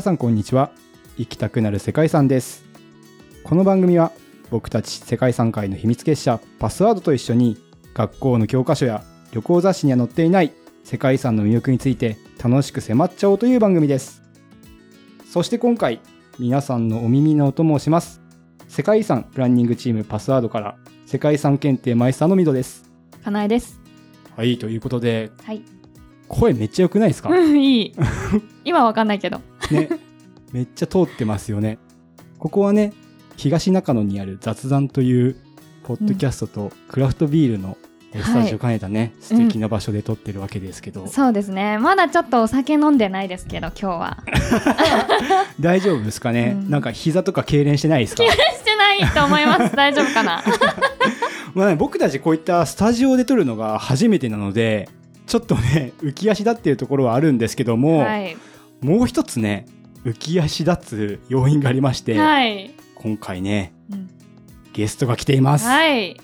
皆さんこんにちは行きたくなる世界遺産ですこの番組は僕たち世界遺産界の秘密結社パスワードと一緒に学校の教科書や旅行雑誌には載っていない世界遺産の魅力について楽しく迫っちゃおうという番組ですそして今回皆さんのお耳のお供をします世界遺産プランニングチームパスワードから世界遺産検定マイスターのミドですかなえです。はいということではい。声めっちゃ良くないですか？うん、いい。今わかんないけど。ね、めっちゃ通ってますよね。ここはね、東中野にある雑談という、ポッドキャストとクラフトビールのえスタジオを兼ねたね、素敵な場所で撮ってるわけですけど、そうですね。まだちょっとお酒飲んでないですけど、今日は。大丈夫ですかね、うんなんか膝とか痙攣してないですか？してないと思います。大丈夫かな？まあね、僕たちこういったスタジオで撮るのが初めてなので、ちょっとね、浮き足だっていうところはあるんですけども、はい。もう一つね、浮き足立つ要因がありまして、はい。今回ね、うんゲストが来ています。はい。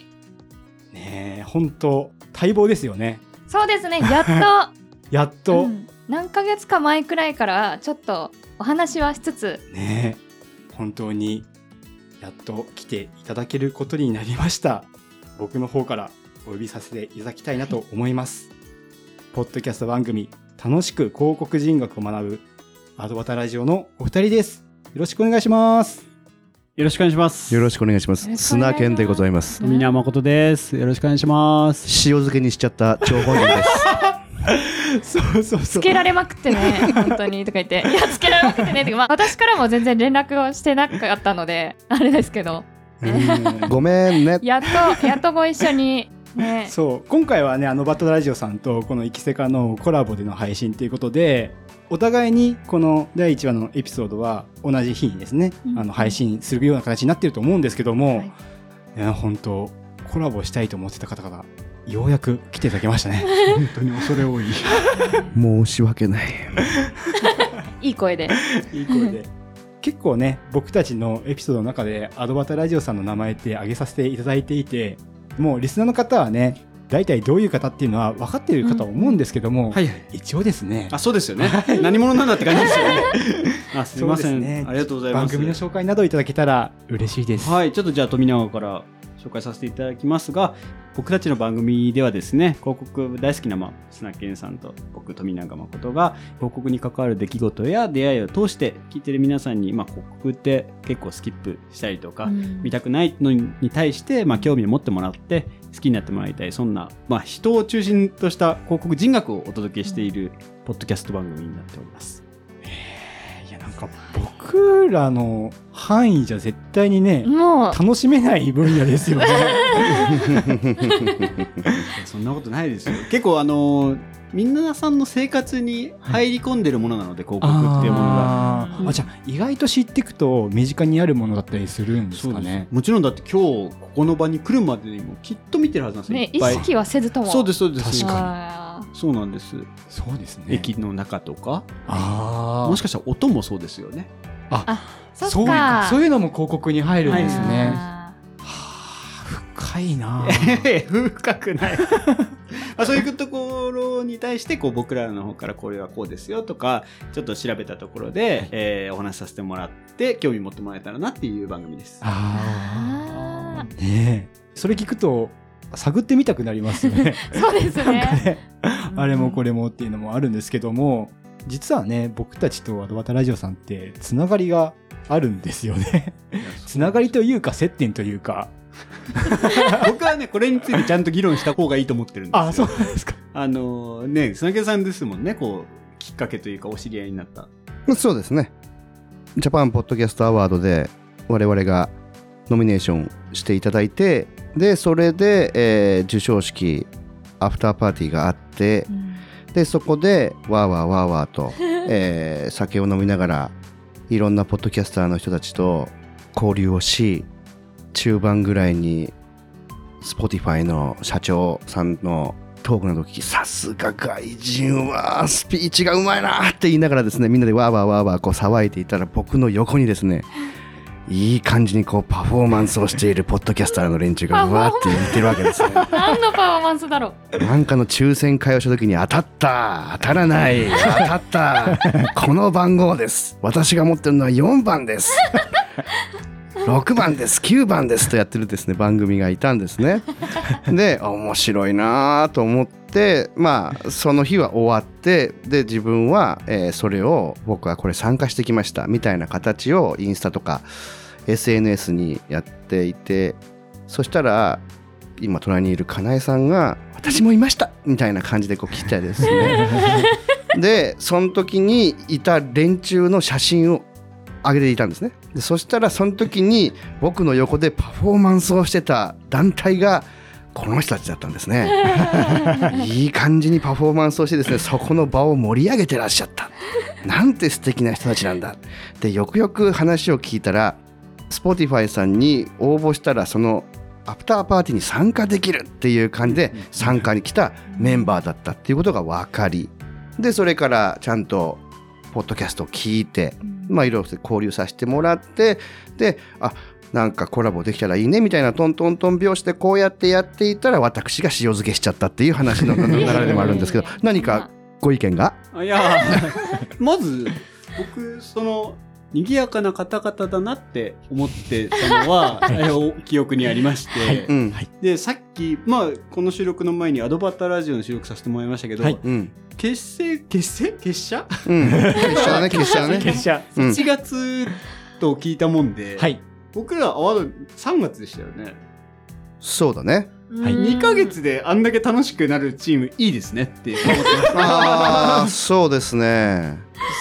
ねえ、本当待望ですよね。そうですね。やっ やっと、と、うん何ヶ月か前くらいから、ちょっとお話はしつつ、ねえ、本当に、やっと来ていただけることになりました。僕の方からお呼びさせていただきたいなと思います。ポッドキャスト番組、楽しく広告人学を学ぶ、アドバタラジオのお二人です。よろしくお願いします。よろしくお願いします。よろしくお願いします。砂犬でございます。富永誠です。よろしくお願いします。塩漬けにしちゃった張本人です。そうそうそう。つけられまくってね、本当にとか言って、いや、つけられまくってね、とか、まあ、私からも全然連絡をしてなかったので、あれですけど、うんごめんね。やっと、やっとご一緒に、ね、そう。今回はねあのバットラジオさんとこの「イキセカ」のコラボでの配信ということでお互いにこの第1話のエピソードは同じ日にですね、うんあの配信するような形になってると思うんですけども、はい。い、や本当コラボしたいと思ってた方々ようやく来ていただきましたね。本当に恐れ多い。申し訳ない。いい声で。いい声で。結構ね僕たちのエピソードの中でアドバタラジオさんの名前って挙げさせていただいていてもうリスナーの方はね大体どういう方っていうのは分かっているかとは思うんですけども、はいはい。一応ですねあ、そうですよね。何者なんだって感じですよね。あ、すみません、ねありがとうございます。番組の紹介などいただけたら嬉しいです。はい、ちょっとじゃあ富永から紹介させていただきますが、僕たちの番組ではですね、広告大好きな、まあ、砂健さんと僕、富永誠が広告に関わる出来事や出会いを通して聞いてる皆さんに、まあ、広告って結構スキップしたりとか、うん見たくないのに対して、まあ、興味を持ってもらって好きになってもらいたいそんな、まあ、人を中心とした広告人学をお届けしているポッドキャスト番組になっております。いやなんか僕らの範囲じゃ絶対にね、もう、楽しめない分野ですよね。そんなことないですよ。結構あのー皆さんの生活に入り込んでるものなので、広告っていうものが。あじゃあ意外と知っていくと身近にあるものだったりするんですかね。もちろんだって今日ここの場に来るまでにもきっと見てるはずなんですよ。ね、意いっぱい識はせずとも。そうですそうです。確かかそうなんです。そうですね。駅の中とか、ああもしかしたら音もそうですよね。そっかそうかそういうのも広告に入るんですね。あ深いな。深くない まあそういうところに対してこう僕らの方からこれはこうですよとかちょっと調べたところで、えーお話しさせてもらって興味持ってもらえたらなっていう番組です。ああねえそれ聞くと探ってみたくなりますよね。ー そうですなんかね。ね、あれもこれもっていうのもあるんですけども、実はね、僕たちとアドバタラジオさんってつながりがあるんですよね。つながりというか接点というか。僕はねこれについてちゃんと議論した方がいいと思ってるんですよ。あ、そうなんですか。あのーね砂毛さんですもんねこうきっかけというかお知り合いになった。そうですね。ジャパンポッドキャストアワードで我々がノミネーションしていただいて、で、それで、えー授賞式、アフターパーティーがあってう、んで、そこでわーわーわーわーと、えー酒を飲みながら、いろんなポッドキャスターの人たちと交流をし、中盤ぐらいに Spotify の社長さんのトークの時さすが外人はスピーチがうまいなって言いながらですねみんなでわーわーわーわーこう騒いでいたら僕の横にですね いい感じにこうパフォーマンスをしているポッドキャスターの連中がうわーって言ってるわけですね。何のパフォーマンスだろう？なんかの抽選会をした時に当たった。当たらない。当たった。この番号です。私が持ってるのは4番です。6番です。9番です。とやってるですね。番組がいたんですね。であ面白いなと思ってまあその日は終わってで自分は、えーそれを僕はこれ参加してきましたみたいな形をインスタとか SNS にやっていてそしたら今隣にいるかなえさんが「私もいました!」みたいな感じでこう来てですね でその時にいた連中の写真を上げていたんですねでそしたらその時に僕の横でパフォーマンスをしてた団体がこの人たちだったんですね。いい感じにパフォーマンスをしてですねそこの場を盛り上げてらっしゃった。なんて素敵な人たちなんだ。でよくよく話を聞いたら Spotify さんに応募したらそのアフターパーティーに参加できるっていう感じで参加に来たメンバーだったっていうことが分かりでそれからちゃんとポッドキャストを聞いてまあいろいろ交流させてもらってであなんかコラボできたらいいねみたいなトントントン拍子でこうやってやっていたら私が塩漬けしちゃったっていう話の流れでもあるんですけど何かご意見が？あいや まず僕その賑やかな方々だなって思ってたのは、えーお記憶にありまして、うんでさっき、まあ、この収録の前にアドバタラジオの収録させてもらいましたけど、はい。うん。結成結成？結社？うん。決勝ね決勝ね。結社。うん ?1 月と聞いたもんで、はい僕らアワード3月でしたよね。そうだねはい2ヶ月であんだけ楽しくなるチームいいですねって思ってました。ああそうですね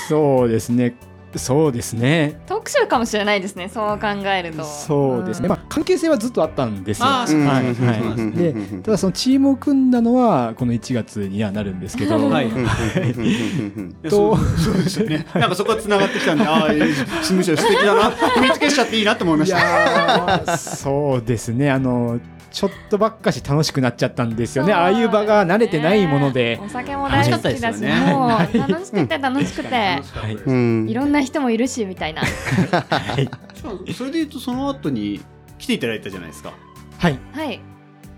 そうですねそうですね。特集かもしれないですねそう考えると。そうですね、ん。まあ、関係性はずっとあったんですよ。はいはい。でただそのチームを組んだのはこの1月にはなるんですけど、はい。うんうんうんうんいやそうそうですよね。なんかそこは繋がってきたんで、ああ、むしろ素敵だな、秘密結社っていいなと思いまいした。そうですね。あのちょっとばっかし楽しくなっちゃったんですよね。ああいう場が慣れてないもので。お酒も大好きだし。楽しかったですよね。もう楽しくて楽しくて。はい。うんいろんな人もいるしみたいな。そうそれで言うと、その後に来ていただいたじゃないですか。はい。はい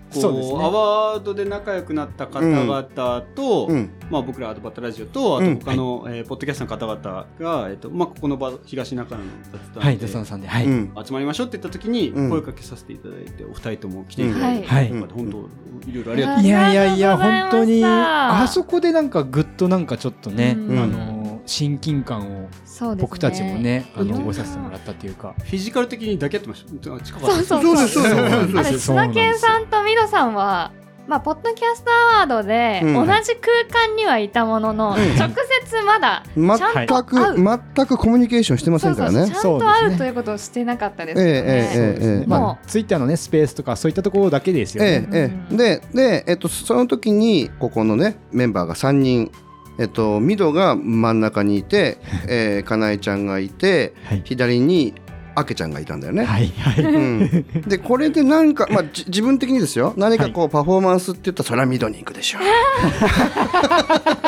こそうですね。アワードで仲良くなった方々と、うん。まあ、僕らアドバタラジオと、あと他の、えーポッドキャストの方々が、えっとまあ、ここの場、東中野の雑談で、はい、さんで、はい、うん。集まりましょうって言った時に、うん。声かけさせていただいて、お二人とも来ていただいて、はい。なんか本当、いろいろありがとう。あいやいやいや、いました本当に、あそこでなんかぐっとなんかちょっとね、うん。あの親近感を僕たちもね、あの覚えさせてもらったっていうか、フィジカル的に抱き合ってました。近かったそうそうそう。そうあれそう。なんです砂健さんとミドさんはまあ、ポッドキャストアワードでうん。同じ空間にはいたものの、直接まだちゃん全と会う、く全くコミュニケーションしてませんからね。ちゃんと会うということをしてなかったですよね。ええええええまもあ、ツイッターのね、スペースとかそういったところだけですよね。ええええ。でで、えっと、その時にここのねメンバーが3人えっとミドが真ん中にいて、えー、かなえちゃんがいてはい、左にあけちゃんがいたんだよね。はい、はい。うん、でこれでなんか、まあ、じ自分的にですよ何かこうパフォーマンスって言ったらそれはミドに行くでしょう。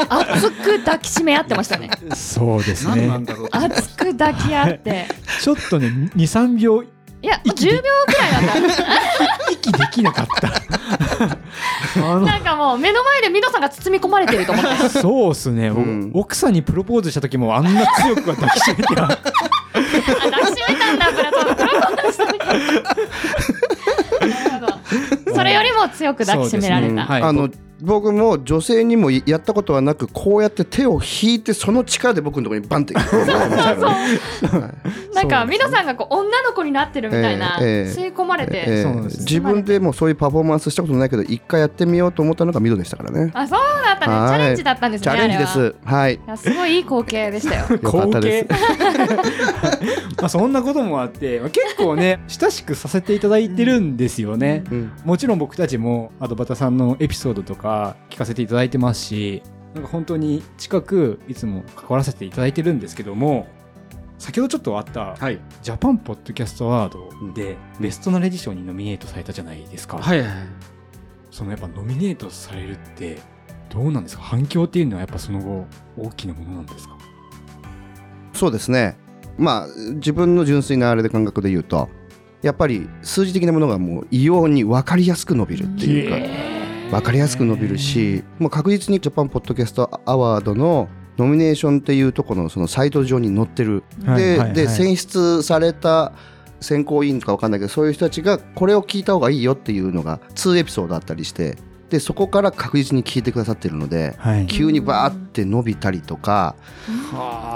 熱く抱きしめ合ってましたね。そうですね。何なんだろうって熱く抱き合って。ちょっとね、2、3秒いや、もう10秒くらいだった。息できなかった。なんかもう目の前でミドさんが包み込まれてると思って。そうっすね、僕うん奥さんにプロポーズした時もあんな強くは抱きしめてはあ抱きしめたんだ、プラトン。プロポーズした時なるほど。それよりも強く抱きしめられた。そうですねはいあの僕も女性にもやったことはなくこうやって手を引いてその力で僕のところにバンって なんかミドさんがこう女の子になってるみたいな、ええええ吸い込まれて。えーそうなんです自分でもそういうパフォーマンスしたことないけど一回やってみようと思ったのがミドでしたからね。あ、そうだったね。はいチャレンジだったんですね。チャレンジです。はい。すごいいい光景でしたよ。よかったです。まあそんなこともあって、まあ結構ね、親しくさせていただいてるんですよね。うんもちろん僕たちもアドバタさんのエピソードとか聞かせていただいてますし、なんか本当に近くいつも関わらせていただいてるんですけども、先ほどちょっとあったはい。ジャパンポッドキャストアワードでベストナレディションにノミネートされたじゃないですか。はいはい。そのやっぱノミネートされるってどうなんですか？反響っていうのはやっぱその後大きなものなんですか？そうですね。まあ自分の純粋なあれで感覚で言うとやっぱり数字的なものがもう異様に分かりやすく伸びるっていうか分かりやすく伸びるしもう確実にジャパンポッドキャストアワードのノミネーションっていうところのそのサイト上に載ってる、で,、はいはいはい。で選出された選考委員か分かんないけどそういう人たちがこれを聞いた方がいいよっていうのが2エピソードあったりしてでそこから確実に聞いてくださってるのではい。急にバーって伸びたりとか、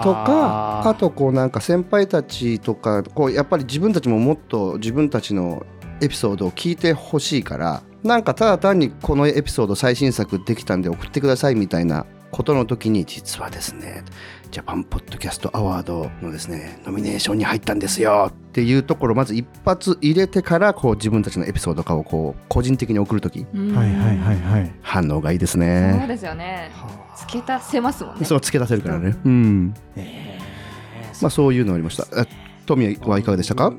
とかあとこうなんか先輩たちとかこうやっぱり自分たちももっと自分たちのエピソードを聞いてほしいからなんかただ単にこのエピソード最新作できたんで送ってくださいみたいなことの時に実はですねジャパンポッドキャストアワードのですねノミネーションに入ったんですよっていうところをまず一発入れてからこう自分たちのエピソードとかをこう個人的に送る時うんはいはいはいはい反応がいいですそうね。ですよね付け足せますもんねそう付け出せるからね。うん。まあそういうのありました。えトミーはいかがでしたか？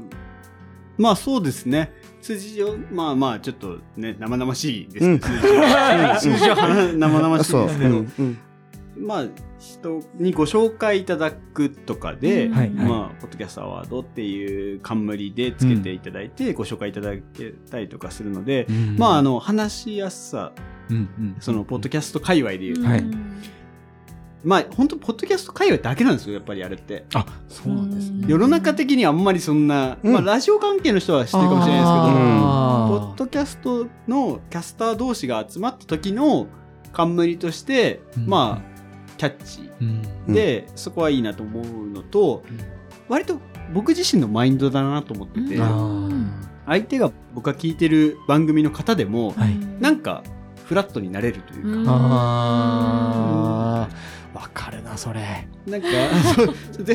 まあそうですね。数字上、まあまあちょっとね、生々しいですけど、数字は。数字は。生々しい。ですけど、う。ん。うん。まあ人にご紹介いただくとかで、うん。はいはい。まあ、ポッドキャストアワードっていう冠でつけていただいて、ご紹介いただけたりとかするので、まああの話しやすさうん。うん。そのポッドキャスト界隈でいうと、はい。うんまあ本当ポッドキャスト界隈だけなんですよやっぱりあれって。あそうなんですね。世の中的にはあんまりそんな、うん。まあラジオ関係の人は知ってるかもしれないですけど、ポッドキャストのキャスター同士が集まった時の冠として、うん。まあキャッチ。うん。で、そこはいいなと思うのと、割と僕自身のマインドだなと思ってて、相手が僕が聞いてる番組の方でも、はい。なんかフラットになれるというか、わかるなそれ。なんか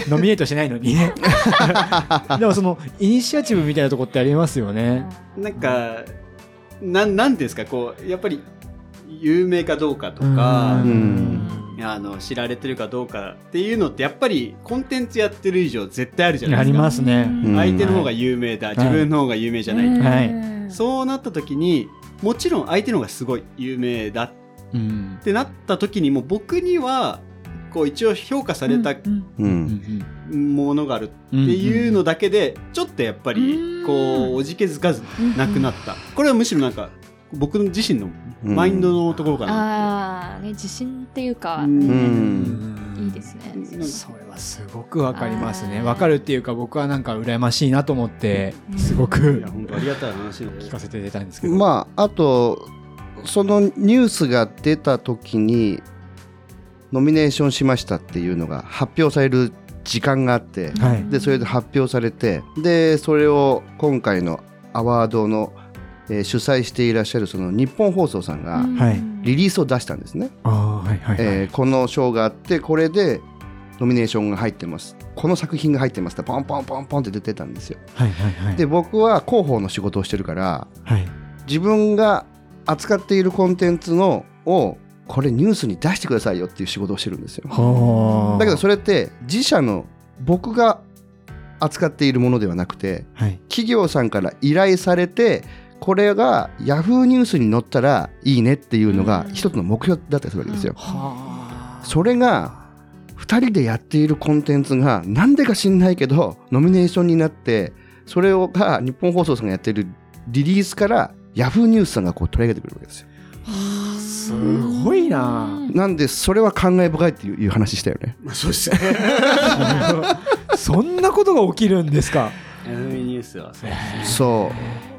ノミネートしないのにね。でもそのイニシアチブみたいなとこってありますよね。なんかなんなんていうんですか？こうやっぱり有名かどうかとか、うん。あの知られてるかどうかっていうのってやっぱりコンテンツやってる以上絶対あるじゃないありですか。ますね。うん。相手の方が有名だ、自分の方が有名じゃない、はい。そうなった時にもちろん相手の方がすごい有名だうん。ってなった時にも僕にはこう一応評価されたうんうんものがあるっていうのだけでちょっとやっぱりうん。こうおじけづかずなくなった。これはむしろなんか僕自身のうん。マインドのところかな。ああね自信っていうか、うん。ねいいですね。それはすごくわかりますね。わかるっていうか僕はなんか羨ましいなと思ってうん。すごいくや本当ありがたい話なんで聞かせて出たんですけど。まああとそのニュースが出た時にノミネーションしましたっていうのが発表される時間があってはい。でそれで発表されてでそれを今回のアワードの、えー主催していらっしゃるその日本放送さんがはい。リリースを出したんですね、この賞があってこれでノミネーションが入ってます。この作品が入ってますってポンポンポンポンって出てたんですよ。はいはいはい。で僕は広報の仕事をしてるからはい。自分が扱っているコンテンツのをこれニュースに出してくださいよっていう仕事をしてるんですよ。はあ。だけどそれって自社の僕が扱っているものではなくてはい。企業さんから依頼されてこれがヤフーニュースに載ったらいいねっていうのがうん。一つの目標だったりするわけですよ。はあ。それが2人でやっているコンテンツがなんでか知んないけどノミネーションになってそれをが日本放送さんがやってるリリースからヤフーニュースさんがこう取り上げてくるわけですよ。すごいな。なんでそれは感慨深いっていう話したよね。まあそうですね。そんなことが起きるんですか。ヤフーニュースはそうそ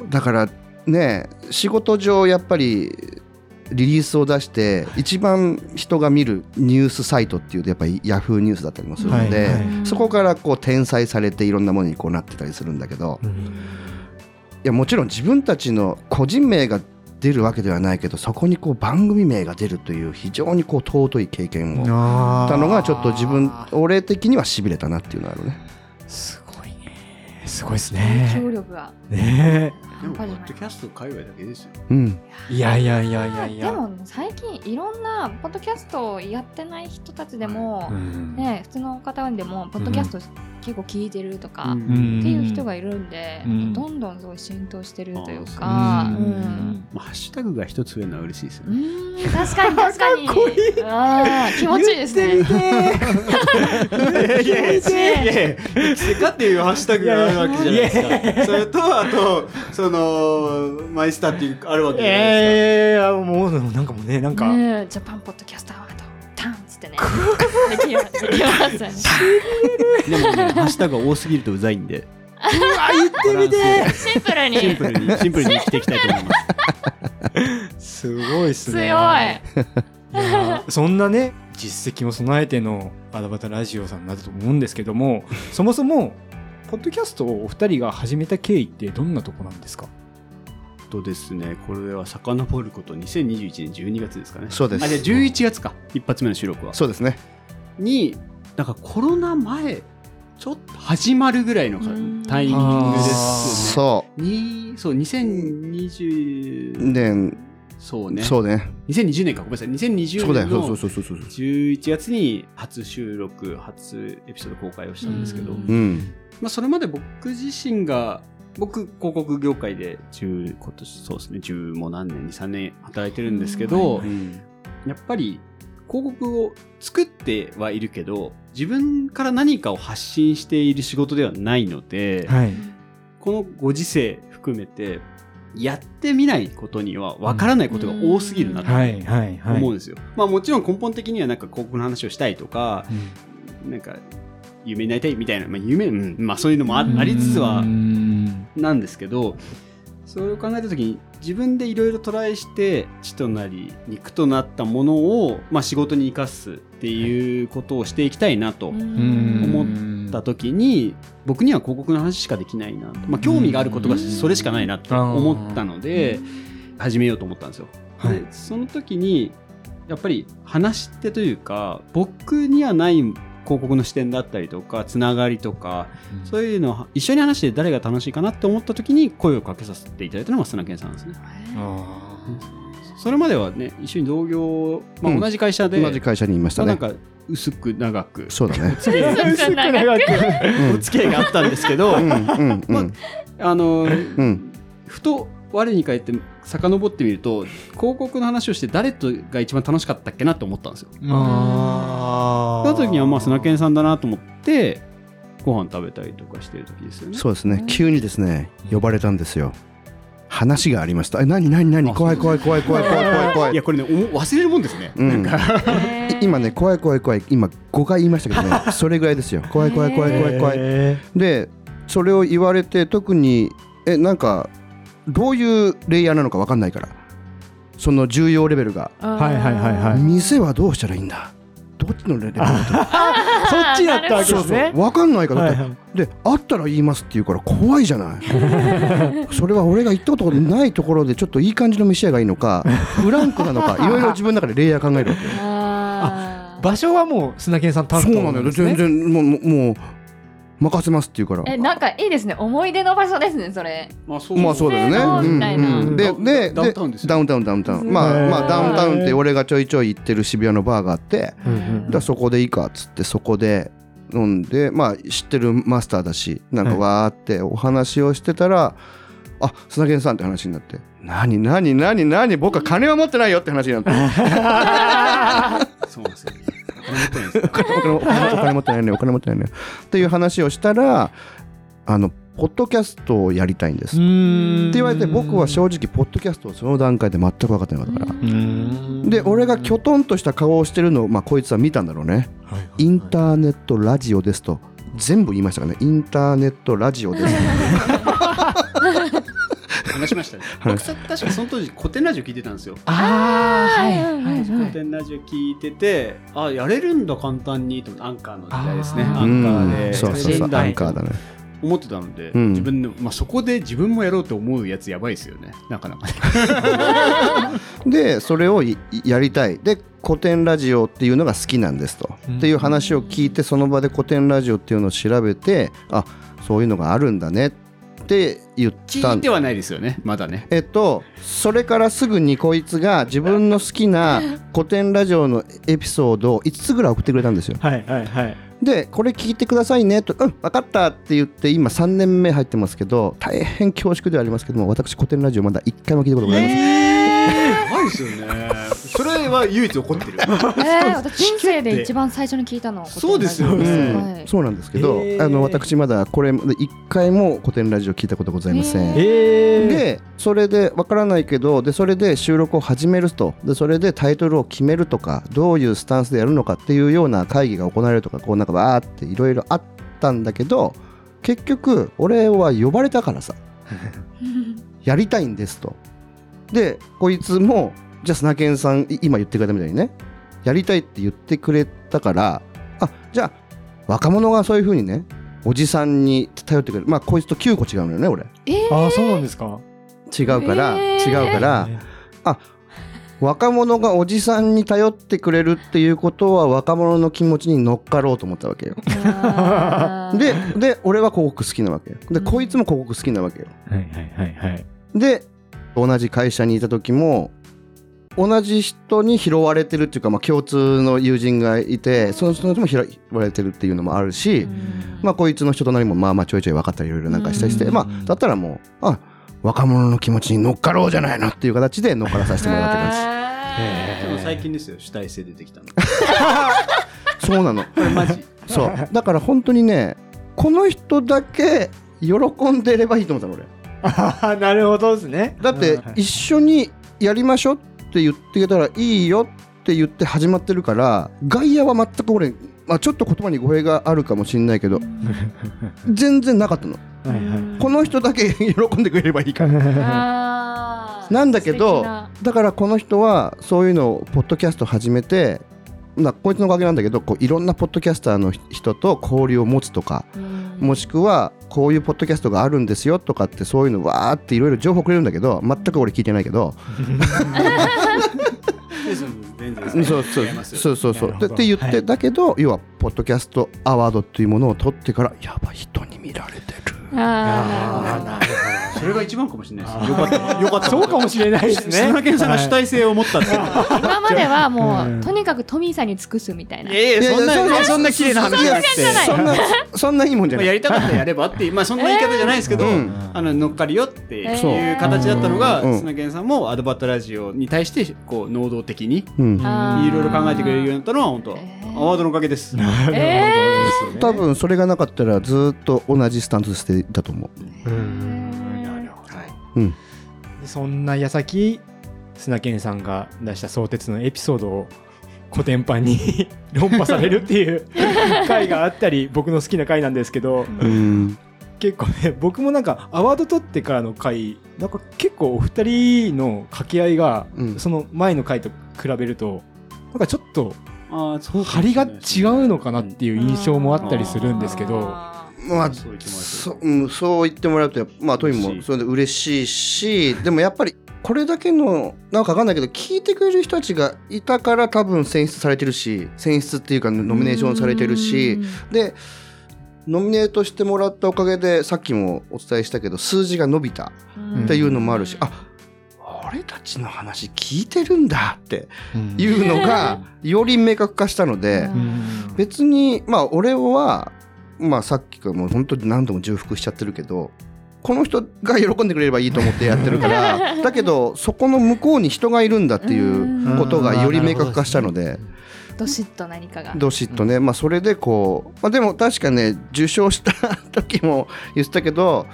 う。だからね仕事上やっぱりリリースを出して一番人が見るニュースサイトっていうとやっぱりヤフーニュースだったりもするので、はいはい。そこからこう転載されていろんなものにこうなってたりするんだけどいやもちろん自分たちの個人名が出るわけではないけどそこにこう番組名が出るという非常にこう尊い経験を。あしたのがちょっと自分俺的にはしびれたなっていうのがあるね。すごいね。すごいです影響ね力が。ね。でもポッドキャスト界隈だけですようん、えいやいやいやいやいや。でも最近いろんなポッドキャストをやってない人たちでも、うん。ね、普通の方でもポッドキャスト結構聞いてるとか、っていう人がいるんで、うん。どんどんすごい浸透してるといううか、んうん。まあ、ハッシュタグが一つ増えるのは嬉しいですようね。ん確かに確かに。あー気持ちいいですね。いやいやいやいや着せかっていうハッシュタグがあるわけじゃないですかそれとあとそのマイスターっていうあるわけじゃないですか、えー、もうなんかもうねなんか、ねえジャパンポッドキャスタンてね。できるできますよねでもねハッシュタグが多すぎるとうざいんで。うわ言ってみて。シンプルに。シンプルにシンプルに生きていきたいと思います。すごいっす強いね。いやそんなね実績も備えてのバタバタラジオさんだと思うんですけどもそもそもポッドキャストをお二人が始めた経緯ってどんなとこなんですか？とですねこれは遡ること2021年12月ですかね。そうです。あじゃあ11月か一発目の収録は。そうですね。になんかコロナ前ちょっと始まるぐらいのタイミングですね。そにそう2020うで、そうね。そうね。2020年かごめんなさい。2020そうだ年のよ。そうそうそうそうそう。11月に初収録初エピソード公開をしたんですけど、うん。うん。まあ、それまで僕自身が僕広告業界で10今年そうですね10も何年23年働いてるんですけど、うんやっぱり広告を作ってはいるけど自分から何かを発信している仕事ではないので、はい。このご時世含めてやってみないことには分からないことが多すぎるなとはいはいはい。思うんですよ。まあもちろん根本的にはなんか広告の話をしたいとかなんか有名になりたいみたいな、まあ、夢、うんまあそういうのもあありつつはうんなんですけどそれを考えた時に自分でいろいろトライして血となり肉となったものを、まあ、仕事に生かすっていうことをしていきたいなと思った時に僕には広告の話しかできないなと、まあ、興味があることがそれしかないなと思ったので始めようと思ったんですよ。はいでその時にやっぱり話し手というか僕にはない広告の視点だったりとかつながりとかそういうのを一緒に話して誰が楽しいかなって思った時に声をかけさせていただいたのが砂健さんですね。あそれまではね一緒に同業、まあ、うん。同じ会社で、同じ会社にいましたね。まあなんか薄く長く。そうだね。お付き合いー薄く長く お付き合いがあったんですけど、うんうんうん。あのうん。ふと我に返って遡ってみると広告の話をして誰とが一番楽しかったっけなと思ったんですよ。あその時にはまあ砂健さんだなと思ってご飯食べたりとかしてる時ですよね。そうですね。急にですね呼ばれたんですよ。話がありました。え何何何？あ怖い怖い怖い怖い怖い怖い怖い。いやこれねおも忘れるもんですね。うん。なんか。い今ね怖い怖い怖い。今5回言いましたけどね。それぐらいですよ。怖い怖い怖い怖い怖い。へでそれを言われて特にえなんかどういうレイヤーなのか分かんないから。その重要レベルが。はいはいはいはい。店はどうしたらいいんだ？どっちのレベルだ そっちだったわけですね。分かんないからだって。はいはい。であったら言いますって言うから怖いじゃない。それは俺が行ったことないところでちょっといい感じの飯屋がいいのか フランクなのかいろいろ自分の中でレイヤー考えるわけ場所はもう砂健さん担当そうなんだよですね。全然もうもう任せますって言うから。えなんかいいですね。思い出の場所ですねそれ。まあそう。まあそうだよね。ででダウンタウンですよ。ダウンタウンダウンタウン。うんまあまあダウンタウンって俺がちょいちょい行ってる渋谷のバーがあって、だそこでいいかっつってそこで飲んでまあ知ってるマスターだしなんかわーってお話をしてたら、あ砂源さんって話になって。何何何何僕は金は持ってないよって話になって。そうですよ。お金持ってないんですよ。お金持ってないねお金持ってないねっていう話をしたらあのポッドキャストをやりたいんです。って言われて僕は正直ポッドキャストをその段階で全く分かってなかったから。で俺がきょとんとした顔をしてるのを、まあ、こいつは見たんだろうね。インターネットラジオですと全部言いましたからね。インターネットラジオです 話しましたね。僕さ確かその当時古典ラジオ聞いてたんですよ。ああはい。はいうん古典ラジオ聞いてて、あやれるんだ簡単にと思ってアンカーの時代ですね。アンカーうん。でそうそうそう。アンカーだね。思ってたので、うん。自分でまあそこで自分もやろうと思うやつやばいですよね。なかなか。でそれをいやりたい。で古典ラジオっていうのが好きなんですと、うん。っていう話を聞いてその場で古典ラジオっていうのを調べてあそういうのがあるんだねって言った聞いてはないですよね。まだね。えっとそれからすぐにこいつが自分の好きな 古典ラジオのエピソードを5つぐらい送ってくれたんですよ。はいはいはい。でこれ聞いてくださいね。と「うん分かった」って言って今3年目入ってますけど大変恐縮ではありますけども私古典ラジオまだ1回も聞いたことございません、えないですよね。それは唯一怒ってる。ー、えー、私 人生で一番最初に聞いたのはそうですよね。そうなんですけど、あの私まだこれ一回も古典ラジオ聞いたことございません。へえー、でそれでわからないけどでそれで収録を始めるとでそれでタイトルを決めるとかどういうスタンスでやるのかっていうような会議が行われるとかこうなんかバーっていろいろあったんだけど結局俺は呼ばれたからさ。やりたいんですと。でこいつもじゃあ砂犬さんい今言ってくれたみたいにねやりたいって言ってくれたからあじゃあ若者がそういうふうにねおじさんに頼ってくれる。まあこいつと9個違うのよね俺。えー、ああそうなんですか？違うから、えー。違うから若者がおじさんに頼ってくれるっていうことは若者の気持ちに乗っかろうと思ったわけよ。あー。でで俺は広告好きなわけよ。でうんこいつも広告好きなわけよ。はいはいはいはい。で同じ会社にいた時も同じ人に拾われてるっていうか、まあ、共通の友人がいてその人たちも拾われてるっていうのもあるし、まあ、こいつの人となりもまあまあちょいちょい分かったりいろいろなんかしたりして、うんまあ、だったらもうあ若者の気持ちに乗っかろうじゃないのっていう形で乗っからさせてもらって感じ。あーでも最近ですよ主体性出てきたの そうなの。これマジそう。だから本当にね、この人だけ喜んでればいいと思ったの俺。あ あなるほどですね。だってはい。一緒にやりましょうって言ってたらいいよって言って始まってるから、外野は全く俺、まあ、ちょっと言葉に語弊があるかもしれないけど、全然なかったの。はいはい。この人だけ喜んでくれればいいから。なんだけどだからこの人はそういうのをポッドキャスト始めて、まあこいつのおかげなんだけどこういろんなポッドキャスターの人と交流を持つとかうん。もしくはこういうポッドキャストがあるんですよとかってそういうのわーっていろいろ情報くれるんだけど全く俺聞いてないけど。そうそう。そうそうって言って、はい。だけど要はポッドキャストアワードっていうものを取ってからやばい人に見られてるあーなるほど。それが一番かもしれないですよかった。よかった。そうかもしれないですね。砂犬さんが主体性を持ったっ今まではもう、うん。とにかくトミーさんに尽くすみたいな。いやいやそんなそんな綺麗な話じゃなくてそんなそんなそんないいもんじゃまあないやりたかったらやればって まあそんな言い方じゃないですけど、うん。あの乗っかるよっていそうう形だったのが、うん。砂健さんもアドバタラジオに対してこう能動的にいろいろ考えてくれるようになったのは本当、えーアワー。ドのおかげです。多分それがなかったらずっと同じスタンスしていたと思う。うん。なるほどうん。でそんな矢先砂健さんが出した相鉄のエピソードを古典版に 論破されるっていう 回があったり僕の好きな回なんですけどうん。結構ね僕もなんかアワード取ってからの回なんか結構お二人の掛け合いが、うん。その前の回と比べるとなんかちょっと張りが違うのかなっていう印象もあったりするんですけどあまあそうん、そう言ってもらうとまあトイもそれで嬉しいしでもやっぱりこれだけのなんかわかんないけど聞いてくれる人たちがいたから多分選出されてるし選出っていうかーノミネーションされてるしでノミネートしてもらったおかげでさっきもお伝えしたけど数字が伸びたうん。っていうのもあるし、あ俺たちの話聞いてるんだってうん。いうのがより明確化したので、うん。別にまあ俺はまあさっきからもう本当に何度も重複しちゃってるけどこの人が喜んでくれればいいと思ってやってるから だけどそこの向こうに人がいるんだっていうことがより明確化したのでどしっと何かが。どしっとねまあそれでこう、まあ、でも確かね受賞した時も 言ってたけど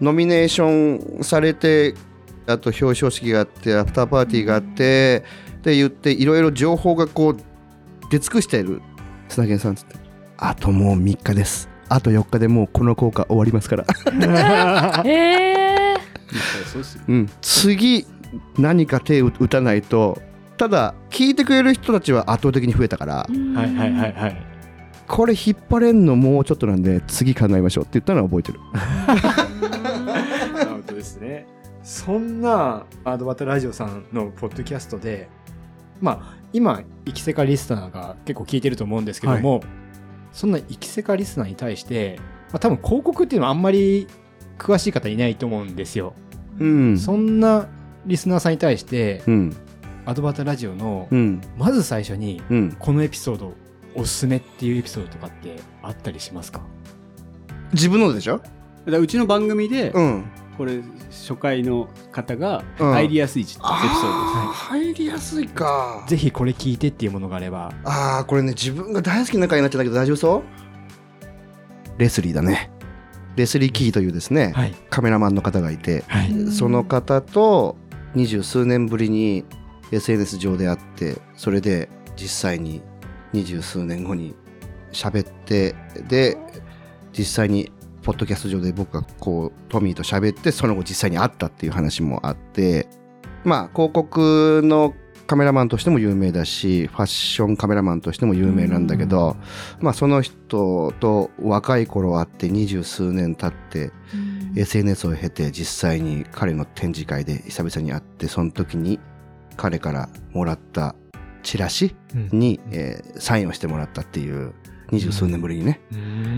ノミネーションされてあと表彰式があってアフターパーティーがあってって言っていろいろ情報がこう出尽くしている砂源さんっつってあともう3日です。あと4日でもうこの効果終わりますから、えそうん、次何か手を打たないとただ聞いてくれる人たちは圧倒的に増えたからーはいはいはいはい。これ引っ張れんのもうちょっとなんで次考えましょうって言ったのは覚えてる。なるほどですね。そんなアドバタラジオさんのポッドキャストで、まあ、今、生きせかリスナーが結構聞いてると思うんですけども、そんな生きせかリスナーに対して、まあ、多分広告っていうのはあんまり詳しい方いないと思うんですよ。うん。そんなリスナーさんに対して、うん。アドバタラジオの、うん。まず最初に、うん。このエピソードおすすめっていうエピソードとかってあったりしますか？自分のでしょ？だうちの番組でうんこれ初回の方がうん。入りやすいエピソードです、入りやすいか。ぜひこれ聞いてっていうものがあれば。ああこれね自分が大好きな回になっちゃったけど大丈夫そう？レスリーだね。レスリー・キーというですね、はい。カメラマンの方がいてはい。その方と二十数年ぶりに SNS 上で会ってそれで実際に二十数年後に喋ってで実際にポッドキャスト上で僕がこうトミーと喋ってその後実際に会ったっていう話もあってまあ広告のカメラマンとしても有名だしファッションカメラマンとしても有名なんだけど、まあその人と若い頃会って二十数年経ってうん。SNS を経て実際に彼の展示会で久々に会ってその時に彼からもらったチラシに、えーサインをしてもらったっていう二十数年ぶりにね、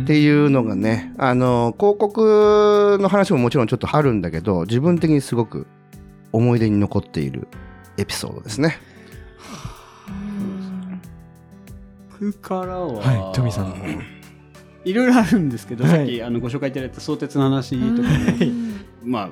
っていうのがねあの広告の話ももちろんちょっとあるんだけど自分的にすごく思い出に残っているエピソードですね。うん僕からは、はいトミさん。の方いろいろあるんですけど、はい。さっきあのご紹介いただいた相鉄の話とかも、まあ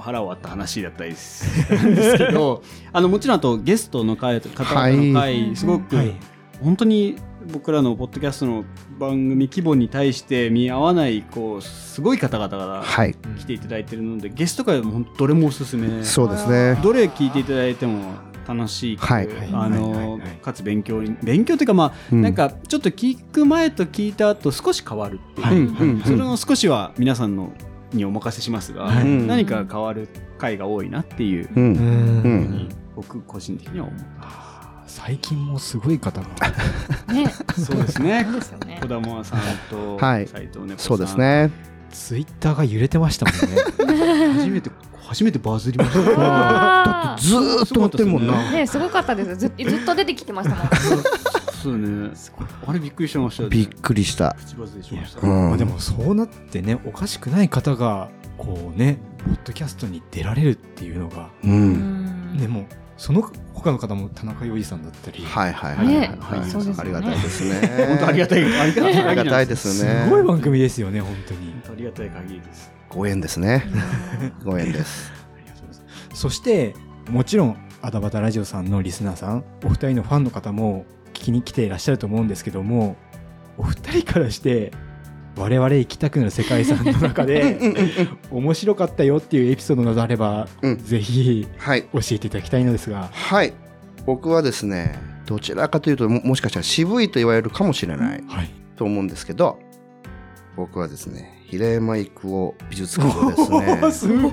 腹を割った話だったりしたんですけど あのもちろんあとゲストの回方々の回、すごく、はい。本当に僕らのポッドキャストの番組規模に対して見合わないこうすごい方々がはい。来ていただいてるのでゲスト会も本当どれもおすすめ。そうですね。どれ聞いていただいても楽しい、はい。あはい。はい。のはい。かつ勉強に勉強というかまあ、うん。なんかちょっと聞く前と聞いた後少し変わるっていう、それの少しは皆さんのにお任せしますが、何か変わる回が多いなっていう。うん。うん。うん。僕個人的には思う最近もすごい方が。ね。そうですね。そうですよね。児玉さんとはい。斉藤猫さん、そうですね。ツイッターが揺れてましたもんね。初めて初めてバズりました。あーずーっと乗ってんもんな。ねすごかったです。ずっずっと出てきてましたもん。そうね。あれびっくりしました。よねびっくりした。プチバズりしました。うん。まあでもそうなってねおかしくない方がこうねポッドキャストに出られるっていうのが。う。うんん。でもその他の方も田中洋次さんだったり、はいはいはいはいねはい。そうですよねありがたいですね。本当ありがたいありがたいありがたいですすね。ごい番組ですよね本当に本当ありがたい限りですご縁ですね。ご縁です。ありがとうございますそしてもちろんアダバタラジオさんのリスナーさんお二人のファンの方も聞きに来ていらっしゃると思うんですけどもお二人からして我々行きたくなる世界遺産の中で面白かったよっていうエピソードなどあれば、うん。ぜひはい。教えていただきたいのですが。はい。僕はですね、どちらかというとももしかしたら渋いと言われるかもしれないはい。と思うんですけど、僕はですね、平山育夫美術館のですね、す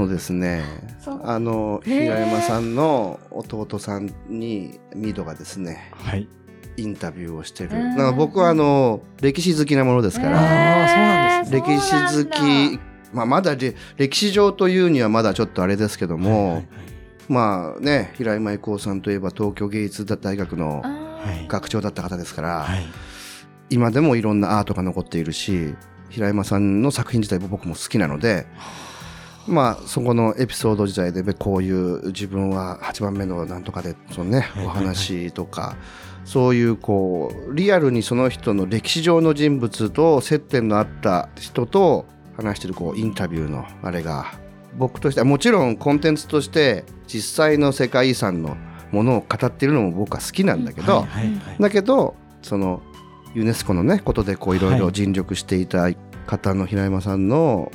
のですねそう。あの平山さんの弟さんにミードがですねはいインタビューをしてる。うん。だから僕はあの歴史好きなものですから、あーそうなんですね。歴史好きまあ、まだれ歴史上というにはまだちょっとあれですけども、はいまあね平山郁夫さんといえば東京芸術大学のはい。学長だった方ですから、はい。今でもいろんなアートが残っているし平山さんの作品自体も僕も好きなのでまあそこのエピソード自体でこういう自分は8番目のなんとかでそのねはい。お話とかそういうこうリアルにその人の歴史上の人物と接点のあった人と話してるこうインタビューのあれが僕としてはもちろんコンテンツとして実際の世界遺産のものを語っているのも僕は好きなんだけど、だけどそのユネスコのねことでこういろいはいろ尽力していた方の平山さんの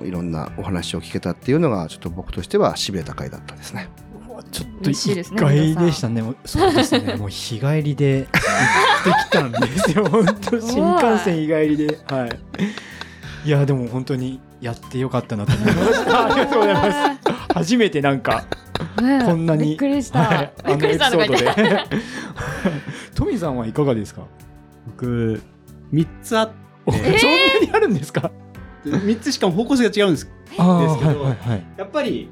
おいろんなお話を聞けたっていうのがちょっと僕としてはしびれた回だったですね。ちょっと意外でしたね。もうそうですね。もう日帰りで行ってきたんですよ。本当新幹線日帰りで。はい。いやでも本当にやってよかったなと思いました。ありがとうございます。初めてなんかねこんなにびっくりした、はいびっくりしたとか言ってあのエピソードで トミさんはいかがですか？僕3つあっておそんなにあるんですか？3つしかも方向性が違うんですあですけどはいはいはい。やっぱり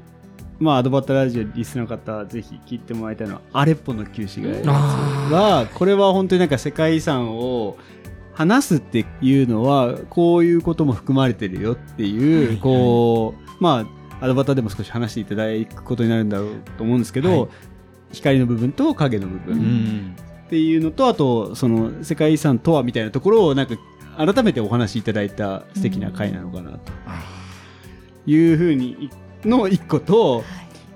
まあアドバタラジオリスの方ぜひ聞いてもらいたいのはアレッポの旧市街。あはこれは本当になんか世界遺産を話すっていうのはこういうことも含まれてるよっていう、はいこうまあアドバタでも少し話していただくことになるんだろうと思うんですけど、はい。光の部分と影の部う分ん。っていうのとあとその世界遺産とはみたいなところをなんか改めてお話しいただいた素敵な回なのかなとあいうふうにの一個と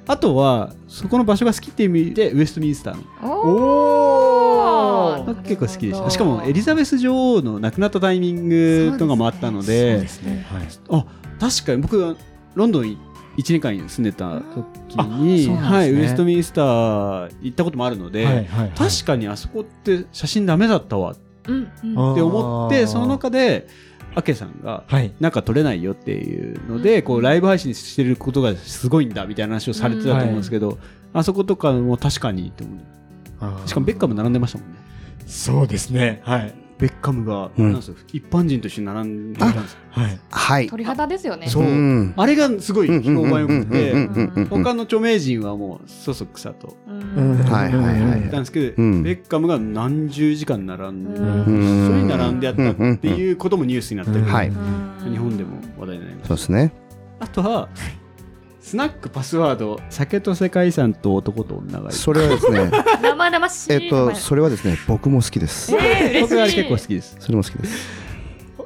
あとはそこの場所が好きっていう意味でウエストミンスターの。おー。お結構好きでした。しかもエリザベス女王の亡くなったタイミングとかもあったのでね。はい。あ確かに僕はロンドン1年間住んでた時あに、ね。はい、ウエストミンスター行ったこともあるので、はいはいはい。確かにあそこって写真ダメだったわっうんうん。あー。て思ってその中でアケさんがはい。なんか撮れないよっていうので、こうライブ配信してることがすごいんだみたいな話をされてたと思うんですけど、あそことかも確かにって思う。しかもベッカム並んでましたもんね。そうですね。はいベッカムが、うん。なんですよ一般人として並んでいたんですよ。はい。はい。鳥肌ですよね。そう。うん。あれがすごい評判良くて、他の著名人はもうそそくさと。うん。はいはいはい行ったんですけど、うん。ベッカムが何十時間並んで、うん。一緒に並んでやったっていうこともニュースになってる、うん。日本でも話題になりましそうですね。たあとはスナックパスワード酒と世界遺産と男と女がいる。それはですね 生々しい。えっとそれはですね僕も好きです。えー僕は嬉しい。結構好きです。それも好きです。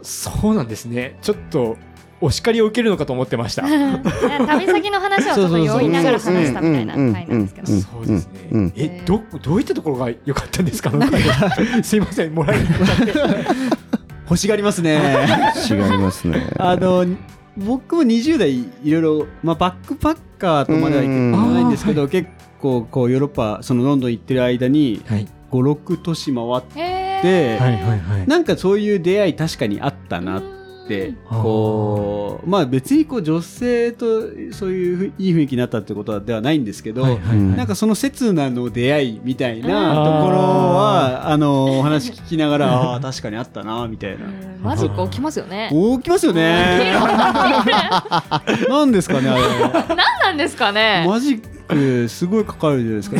そうなんですね。ちょっとお叱りを受けるのかと思ってました。旅先の話をちょっと酔いながら話したみたいな回なんですけど。うんそうですね、えどどういったところが良かったんですか？あの回すいませんもらいに行っちゃって。欲しがりますね。違いますね。あの僕も20代いろいろ、まあ、バックパッカーとまではいうんかないんですけど、結構こうヨーロッパそのロンドン行ってる間にはい。56都市回っへて、ー。はいはいはい。なんかそういう出会い確かにあったなって、うんこうまあ別にこう女性とそういうふいい雰囲気になったってことではないんですけど、はいはいはいなんかその刹那の出会いみたいなところうんはあのお話聞きながらああ確かにあったなみたいな。うんマジック起きますよね 起きますよね。なんですかねあれ。何なんですかねマジックすごいかかるじゃないですか。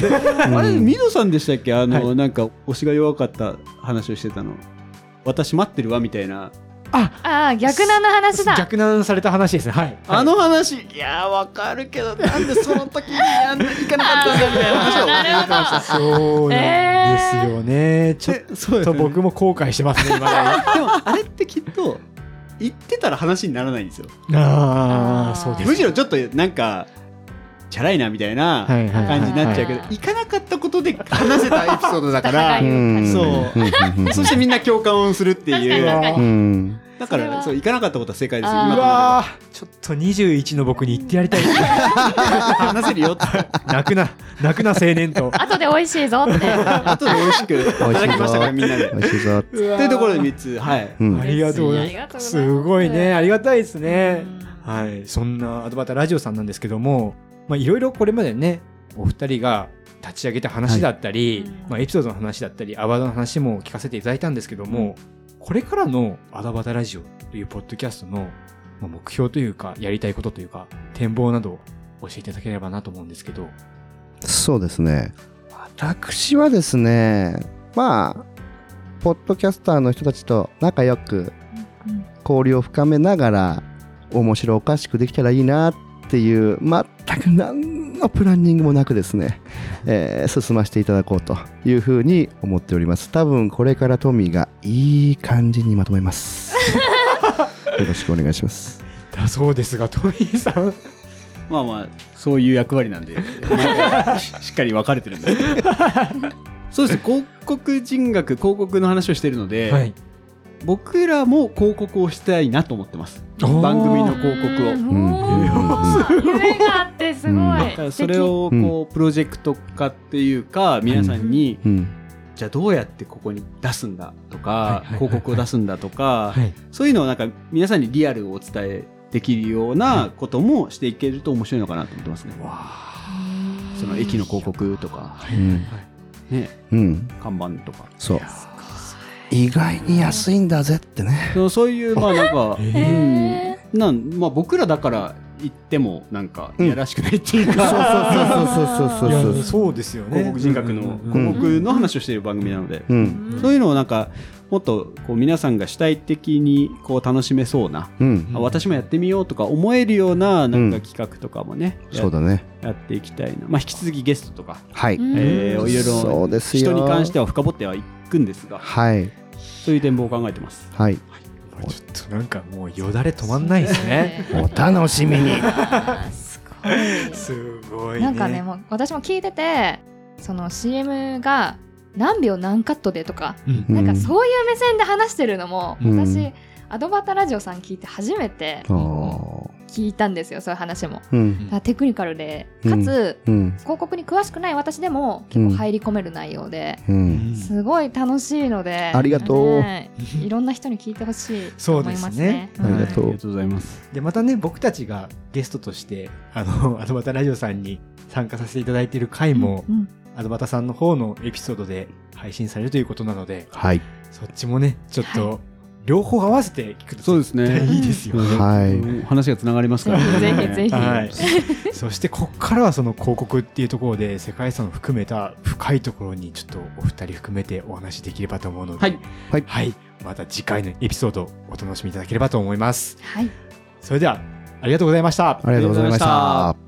であれミドさんでしたっけ？あの、はなんか推しが弱かった話をしてたの。私待ってるわみたいな。ああ逆なの話だ。逆難された話ですね。はい。あの話。いやーわかるけどなんでその時にやん行かなかったんだみたいな話を。なるほど。そうなんですよね、ちょっでそうですとね僕も後悔してますね今。だでもあれってきっと言ってたら話にならないんですよ。にああそうですむしろちょっとなんかチャラいなみたいなはいはい感じになっちゃうけど、はい行かなかったことで話せたエピソードだから。そう。うんそしてみんな共感をするっていう。だからそう行かなかったことは正解ですうわーちょっと21の僕に言ってやりたい。話せるよって。泣くな泣くな青年と。後で美味しいぞって。後で美味しくいただきましたからみんなで。美味しいぞ。というところで3つ。はい。うん。ありがとうございます。すごいね。ありがたいですね。うん。はい。そんなアドバタラジオさんなんですけどもまあいろいろこれまでねお二人が立ち上げた話だったり、はいまあ、エピソードの話だったりアワードの話も聞かせていただいたんですけども、これからのアドバタラジオというポッドキャストのまあ目標というかやりたいことというか展望などを教えていただければなと思うんですけど。そうですね。私はですねまあポッドキャスターの人たちと仲良く交流を深めながら面白おかしくできたらいいなっていう全く何のプランニングもなくですね、えー進ませていただこうというふうに思っております。多分これからトミーがいい感じにまとめます。よろしくお願いします。だそうですがトミーさん。まあまあそういう役割なんでししっかり分かれてるんですけどそうです広告人学広告の話をしているので、はい僕らも広告をしたいなと思ってます。番組の広告を。夢があってすごい、うん。だからそれをこうプロジェクト化っていうか皆さんにうん。じゃあどうやってここに出すんだとか広告を出すんだとかはい。そういうのをなんか皆さんにリアルをお伝えできるようなこともしていけると面白いのかなと思ってますね。その駅の広告とか、うんね、うん。看板とか。そう意外に安いんだぜってね。そうそういうまあなんか、へうん。なんまあ、僕らだから言ってもなんかいやらしくないっていうか、そうそうそうそうそういやそうですよね。広告人格のうんうんうん広告の話をしている番組なので、うん。そういうのをなんかもっとこう皆さんが主体的にこう楽しめそうな、うん。あ私もやってみようとか思えるようななんか企画とかもね、やそうだね。やっていきたいな、まあ、引き続きゲストとか、はい。うんえーいろいそうろですよ。人に関しては深掘ってはいくんですがはい。そういう展望を考えてます。はい。これちょっとなんかもうよだれ止まんないですね。お楽しみに。すごいすごいね。なんかねもう私も聞いててその CM が何秒何カットでとか、うん。なんかそういう目線で話してるのも、うん。私アドバタラジオさん聞いて初めて。あー聞いたんですよそういう話も。うん。だからテクニカルでかつ、うん。広告に詳しくない私でも結構入り込める内容で、うん。すごい楽しいのでありがとう。ねいろんな人に聞いてほしいとそう思いますですね。ね。ありがとう。ありがとうございます。でまたね僕たちがゲストとしてあの アドバタラジオさんに参加させていただいている回も、うんアドバタさんの方のエピソードで配信されるということなのではい。そっちもねちょっと両方合わせて聞くとそうですね。いいですよ。はい。うん話がつながりますからね。ぜひぜひ。はい、そしてこっからはその広告っていうところで世界遺産を含めた深いところにちょっとお二人含めてお話しできればと思うので、はい、はい。はい、また次回のエピソードお楽しみいただければと思います。はい。それではありがとうございました。ありがとうございました